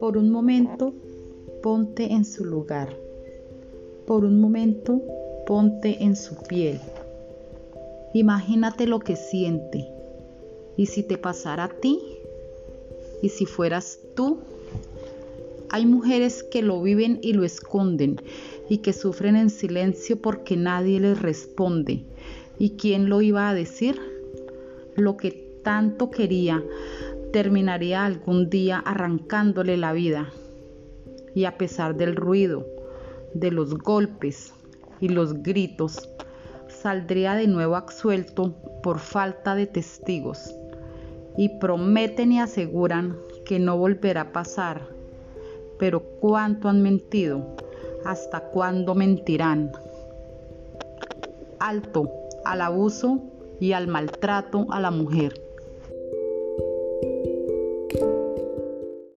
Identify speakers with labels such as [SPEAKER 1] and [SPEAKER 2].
[SPEAKER 1] Por un momento, ponte en su lugar. Por un momento, ponte en su piel. Imagínate lo que siente. ¿Y si te pasara a ti? ¿Y si fueras tú? Hay mujeres que lo viven y lo esconden y que sufren en silencio porque nadie les responde. ¿Y quién lo iba a decir? Lo que tanto quería terminaría algún día arrancándole la vida. Y a pesar del ruido, de los golpes y los gritos, saldría de nuevo absuelto por falta de testigos. Y prometen y aseguran que no volverá a pasar. Pero cuánto han mentido, hasta cuándo mentirán. Alto al abuso y al maltrato a la mujer.